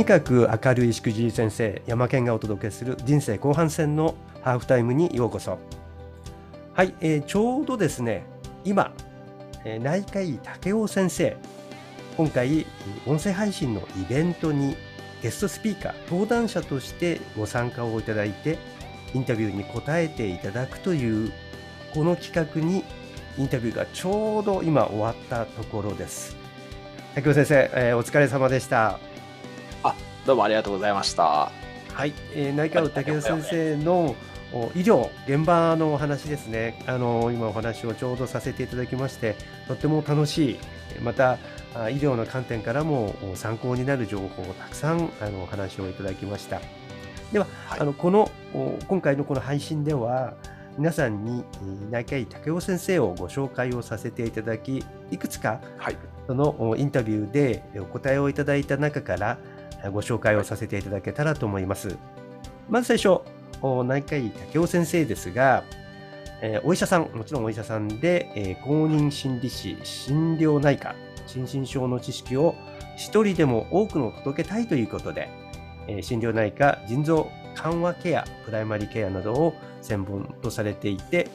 にかく明るいしくじり先生山健がお届けする人生後半戦のハーフタイムにようこそ。はい、えー、ちょうどですね今、えー、内科医武雄先生今回音声配信のイベントにゲストスピーカー登壇者としてご参加をいただいてインタビューに答えていただくというこの企画にインタビューがちょうど今終わったところです。武雄先生、えー、お疲れ様でした。どうもありがとうございました。はい、えー、内科医武雄先生の医療現場のお話ですね。あの今お話をちょうどさせていただきましてとっても楽しいまた医療の観点からも参考になる情報をたくさんあのお話をいただきました。では、はい、あのこの今回のこの配信では皆さんに内科医武雄先生をご紹介をさせていただきいくつか、はい、そのインタビューでお答えをいただいた中からご紹介をさせていただけたらと思います。まず最初内科医武雄先生ですが、え、お医者さん、もちろんお医者さんで、え、公認心理師、診療内科、心身症の知識を一人でも多くの届けたいということで、え、心療内科、腎臓緩和ケア、プライマリケアなどを専門とされていて、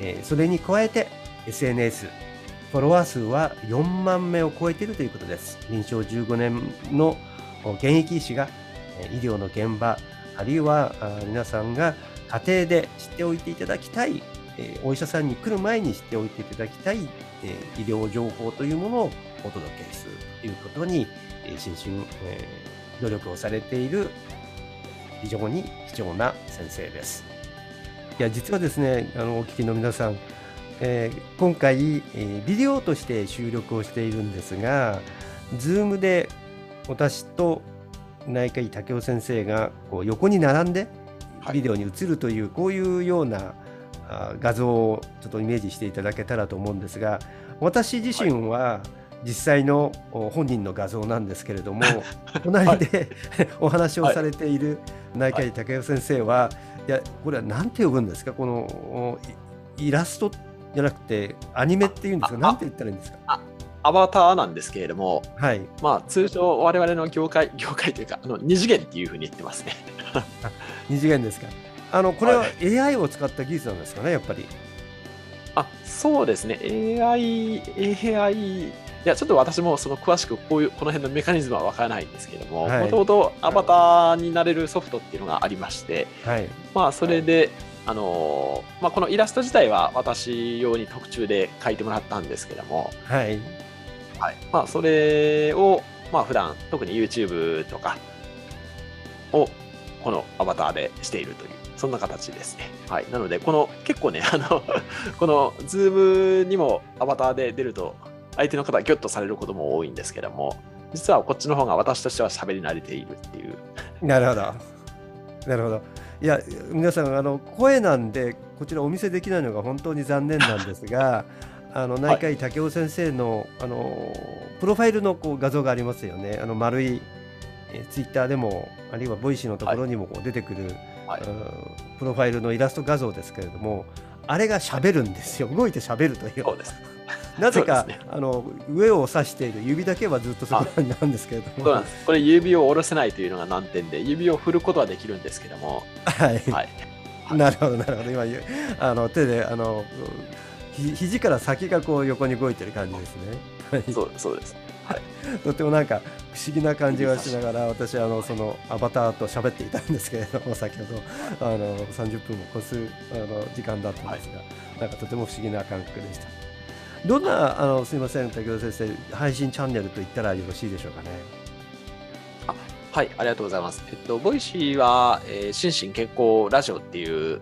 え、それに加えて SNS、フォロワー数は4万名を超えているということです。臨床15年の現役医師が医療の現場、あるいは皆さんが家庭で知っておいていただきたい、お医者さんに来る前に知っておいていただきたい、医療情報というものをお届けするということに、え心身、努力をされている非常に貴重な先生です。いや実はですねあのお聞きの皆さん、えー、今回、えー、ビデオとして収録をしているんですが Zoom で私と内科医武雄先生がこう横に並んでビデオに映るという、こういうような画像をちょっとイメージしていただけたらと思うんですが私自身は実際の本人の画像なんですけれども、隣で お話をされている内科医武雄先生は、い。やこれは何て呼ぶんですか？このイラストじゃなくてアニメっていうんですか？何て言ったらいいんですか？アバターなんですけれども、はい、まあ通常我々の業界 業界というかあの二次元っていうふうに言ってますね。二次元ですか。あのこれは AI を使った技術なんですかねやっぱり。あそうですね。AI AI いやちょっと私もその詳しくこういうこの辺のメカニズムは分からないんですけどももともとアバターになれるソフトっていうのがありまして、はい、まあそれで、あのまあ、このイラスト自体は私用に特注で描いてもらったんですけども、はい、はいまあ、それを、まあ普段特に YouTube とかをこのアバターでしているという、そんな形ですね。はい、なので、この結構ね、あのこの Zoom にもアバターで出ると、相手の方はギョッとされることも多いんですけども、実はこっちの方が私としては喋り慣れているっていう。なるほど。なるほど。いや、皆さん、あの声なんで、こちらお見せできないのが本当に残念なんですが、あの内科医たけお先生のはい、あのプロファイルのこう画像がありますよね。あの丸い、えツイッターでもあるいは Voicy のところにも出てくる、はい、プロファイルのイラスト画像ですけれども、あれがしゃべるんですよ。動いてしゃべるという。そうです なぜか、ね、あの上を指している指だけはずっとそこなんですけれども。そうなんです。これ指を下ろせないというのが難点で、指を振ることはできるんですけども。はい。はい、なるほどなるほど。今あの手であのひ肘から先がこう横に動いてる感じですね。そうそうです。はい、とてもなんか不思議な感じがしながら私あのそのアバターと喋っていたんですけれども先ほどあの30分も越すあの時間だったんですが、はい、なんかとても不思議な感覚でした。どんなあのすみませんたけお先生配信チャンネルと言ったらよろしいでしょうかね。あはいありがとうございます。えっと Voicy は、えー、心身健康ラジオっていう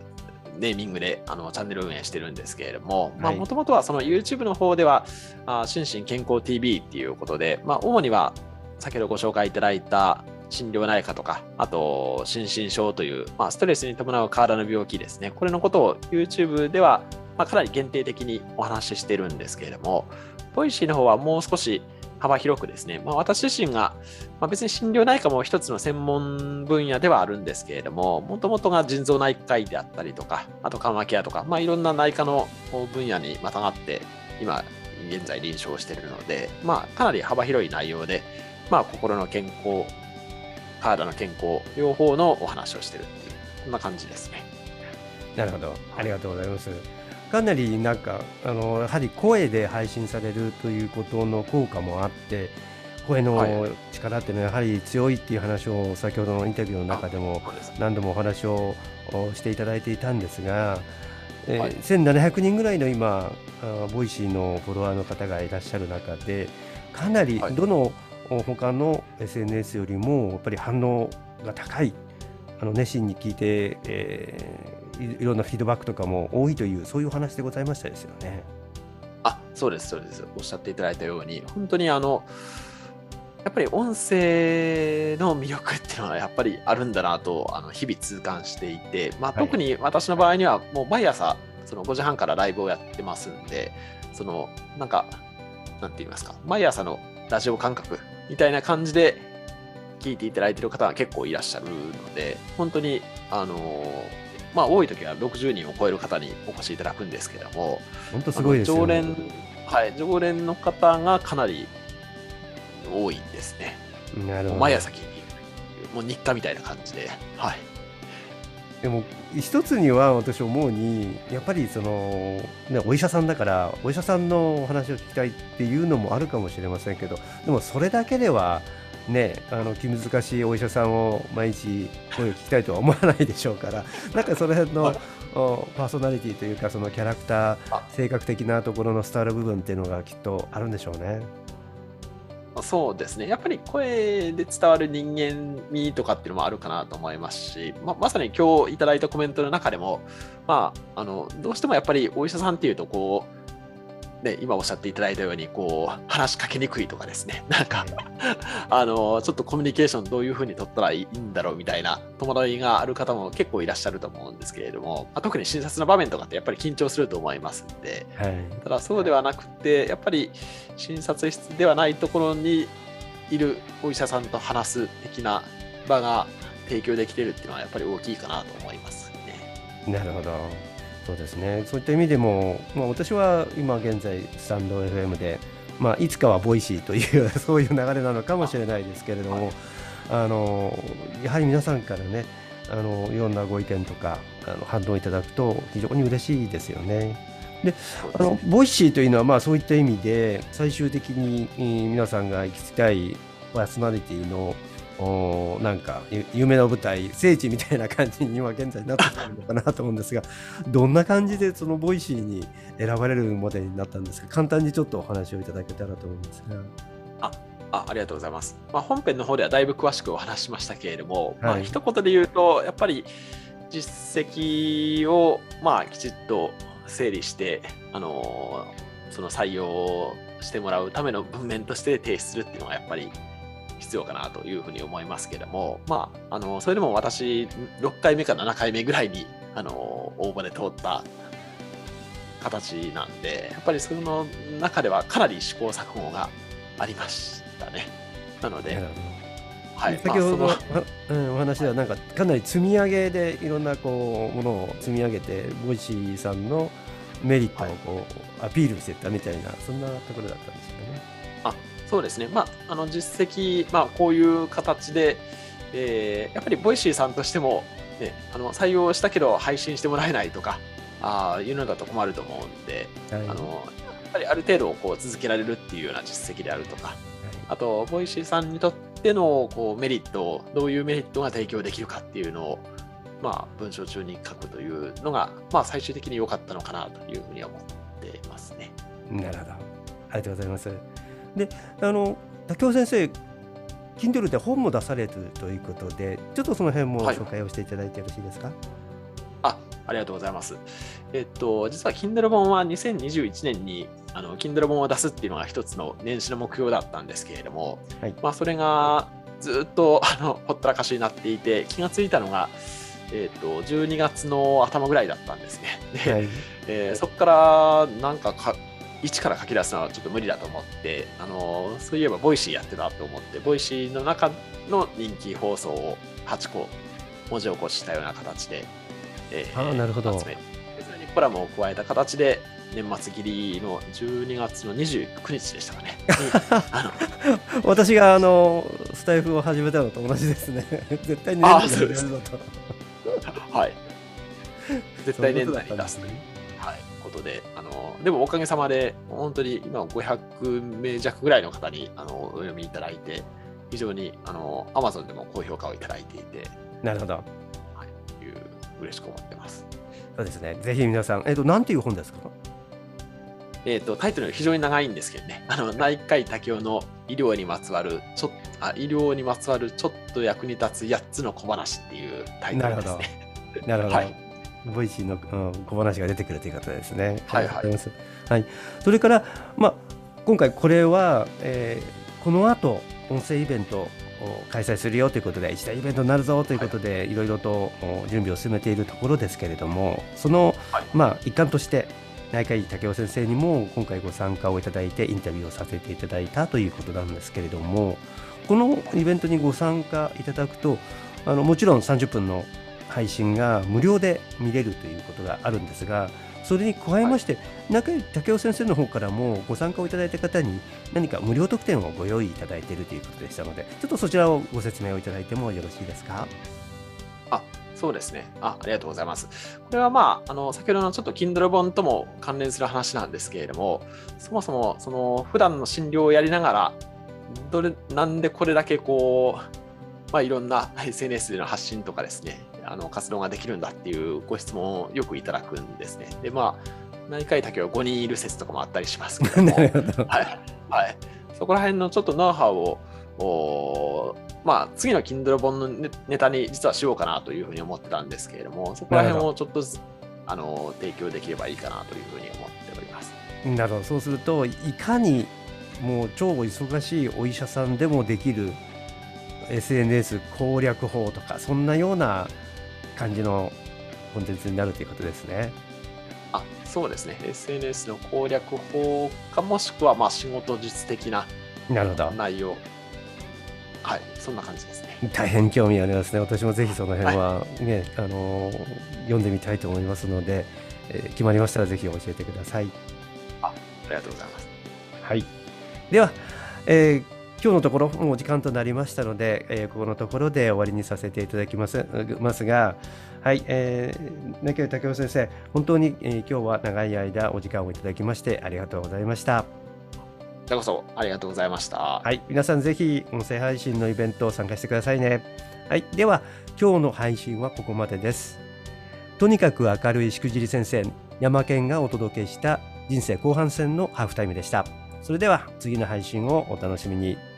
ネーミングであのチャンネル運営してるんですけれども、もともとはその YouTube の方では、あ心身健康 TV っていうことで、まあ、主には先ほどご紹介いただいた心療内科とか、あと心身症という、まあ、ストレスに伴う体の病気ですね、これのことを YouTube では、まあ、かなり限定的にお話ししてるんですけれども、 Voicy の方はもう少し幅広くですね、まあ、私自身が、まあ、別に心療内科も一つの専門分野ではあるんですけれども、もともとが腎臓内科医であったりとか、あと緩和ケアとか、まあ、いろんな内科の分野にまたがって、今、現在臨床しているので、まあ、かなり幅広い内容で、まあ、心の健康体の健康、両方のお話をしてるっていう、こんな感じですね。なるほど、ありがとうございます。かなりなんかあのやはり声で配信されるということの効果もあって声の力っていうのはやはり強いっていう話を先ほどのインタビューの中でも何度もお話をしていただいていたんですが、えー、1700人ぐらいの今ボイシーのフォロワーの方がいらっしゃる中でかなりどの他の SNS よりもやっぱり反応が高いあの熱心に聞いて、えー、いろんなフィードバックとかも多いというそういう話でございましたですよね。あそうですそうですおっしゃっていただいたように本当にあのやっぱり音声の魅力っていうのはやっぱりあるんだなとあの日々痛感していて、まあ、特に私の場合にはもう毎朝その5時半からライブをやってますんでそのなんかなんて言いますか毎朝のラジオ感覚みたいな感じで聞いていただいている方が結構いらっしゃるので本当にあのまあ多い時は60人を超える方にお越しいただくんですけども本当すごいですね常連はい常連の方がかなり多いですね。なるほど。毎朝聞いてもう日課みたいな感じで。はい。でも一つには私思うにやっぱりその、ね、お医者さんだからお医者さんのお話を聞きたいっていうのもあるかもしれませんけどでもそれだけではねあの気難しいお医者さんを毎日声を聞きたいとは思わないでしょうから なんかその辺のパーソナリティというかそのキャラクター性格的なところの伝わる部分っていうのがきっとあるんでしょうね。そうですね。やっぱり声で伝わる人間味とかっていうのもあるかなと思いますし、ままさに今日いただいたコメントの中でも、まあ、あの、どうしてもやっぱりお医者さんっていうと、こう、ね、今おっしゃっていただいたようにこう話しかけにくいとかですね。なんかあのちょっとコミュニケーションどういうふうに取ったらいいんだろうみたいな戸惑いがある方も結構いらっしゃると思うんですけれども、まあ、特に診察の場面とかってやっぱり緊張すると思いますんで、はい、ただそうではなくてやっぱり診察室ではないところにいるお医者さんと話す的な場が提供できてるっていうのはやっぱり大きいかなと思いますね。なるほどそうですね。そういった意味でも、まあ、私は今現在スタンド FM で、まあ、いつかはボイシーというそういう流れなのかもしれないですけれども、あのやはり皆さんからねあのいろんなご意見とかあの反応いただくと非常に嬉しいですよね。であのボイシーというのはまあそういった意味で最終的に皆さんが行きたいパーソナリティのおなんか夢の舞台聖地みたいな感じに今現在なってるのかなと思うんですが どんな感じでそのボイシーに選ばれるまでになったんですか？簡単にちょっとお話をいただけたらと思うんですが。ああありがとうございます、まあ、本編の方ではだいぶ詳しくお話しましたけれども、はい、まあ一言で言うとやっぱり実績をまあきちっと整理してあのその採用してもらうための文面として提出するっていうのがやっぱり必要かなというふうに思いますけれども、まあ、あのそれでも私、6回目か7回目ぐらいにあの応募で通った形なんで、やっぱりその中ではかなり試行錯誤がありましたね。なので、はい、先ほどの、うん、お話ではなんかかなり積み上げでいろんなこうものを積み上げてボイシーさんのメリットをこう、アピールしてたみたいなそんなところだったんですよね。あそうですね、まあ、あの実績、まあ、こういう形で、えー、やっぱりボイシーさんとしても、ね、あの採用したけど配信してもらえないとかあいうのだと困ると思うんで、はい、あのやっぱりある程度こう続けられるっていうような実績であるとか、はい、あと、ボイシーさんにとってのこうメリットを、どういうメリットが提供できるかっていうのを、まあ、文章中に書くというのが、まあ、最終的に良かったのかなというふうに思ってますね。なるほど。ありがとうございます。であのたけお先生 Kindle で本も出されるということでちょっとその辺も紹介をしていただいてよろしいですか、はい、あありがとうございます。えっと、実は Kindle 本は2021年にあの Kindle 本を出すっていうのが一つの年始の目標だったんですけれども、はい、まあ、それがずっとあのほったらかしになっていて気がついたのが、えっと、12月の頭ぐらいだったんですね。で、はい、えー、そこからなんか一から書き出すのはちょっと無理だと思って、あのそういえばボイシーやってたと思って、ボイシーの中の人気放送を8個文字起こししたような形で、えー、あなるほど集めそれにコラムを加えた形で、年末切りの12月の29日でしたかね。私があのスタイフを始めたのと同じですね。絶対年内に始めるぞと。はい。絶対年内に出すね。はい、ことで、あのでもおかげさまで、本当に今500名弱ぐらいの方にあのお読みいただいて、非常にあの Amazon でも高評価をいただいていて、なるほど。はい、いう嬉しく思ってます。そうですね。ぜひ皆さん、えっと、なんていう本ですか？えー、とタイトルが非常に長いんですけどね、あの内科医武雄の医療にまつわるちょっあ医療にまつわるちょっと役に立つ8つの小話っていうタイトルですね。なるほど。はいボイシーの、うん、小話が出てくるということですね。はいはい。はい。それから、まあ、今回これは、えーこの後、音声イベントを開催するよということで、一大イベントになるぞということで、いろいろとお準備を進めているところですけれども、その、はいまあ、一環として、内科医武雄先生にも今回ご参加をいただいてインタビューをさせていただいたということなんですけれどもこのイベントにご参加いただくとあのもちろん30分の配信が無料で見れるということがあるんですがそれに加えまして、中井武雄先生の方からもご参加をいただいた方に何か無料特典をご用意いただいているということでしたのでちょっとそちらをご説明をいただいてもよろしいですか？あそうですねあ。ありがとうございます。これはまあ、あの先ほどのちょっと Kindle 本とも関連する話なんですけれども、そもそもその普段の診療をやりながら、どれなんでこれだけこう、まあ、いろんな SNS での発信とかですね、あの活動ができるんだっていうご質問をよくいただくんですね。で、まあ、内科医だけは5人いる説とかもあったりしますけども、はい、はい、そこら辺のちょっとノウハウを、おまあ、次の Kindle 本のネネタに実はしようかなというふうに思ってたんですけれども、そこら辺をちょっとあの提供できればいいかなというふうに思っております。なるほど。そうするといかにもう超忙しいお医者さんでもできる SNS 攻略法とかそんなような感じのコンテンツになるということですね。あそうですね、SNS の攻略法か、もしくはまあ仕事術的ななるほど。内容。はい、そんな感じですね。大変興味ありますね。私もぜひその辺はね、あのー読んでみたいと思いますので、えー決まりましたらぜひ教えてください。ありがとうございます。はい。では、えー今日のところもう時間となりましたので、えーここのところで終わりにさせていただきますますが、はい、えー、中井武雄先生、本当に、えー今日は長い間お時間をいただきましてありがとうございました。こちらこそありがとうございました。はい、皆さんぜひ音声配信のイベント参加してくださいね。はい、では今日の配信はここまでです。とにかく明るいしくじり先生、山健がお届けした人生後半戦のハーフタイムでした。それでは次の配信をお楽しみに。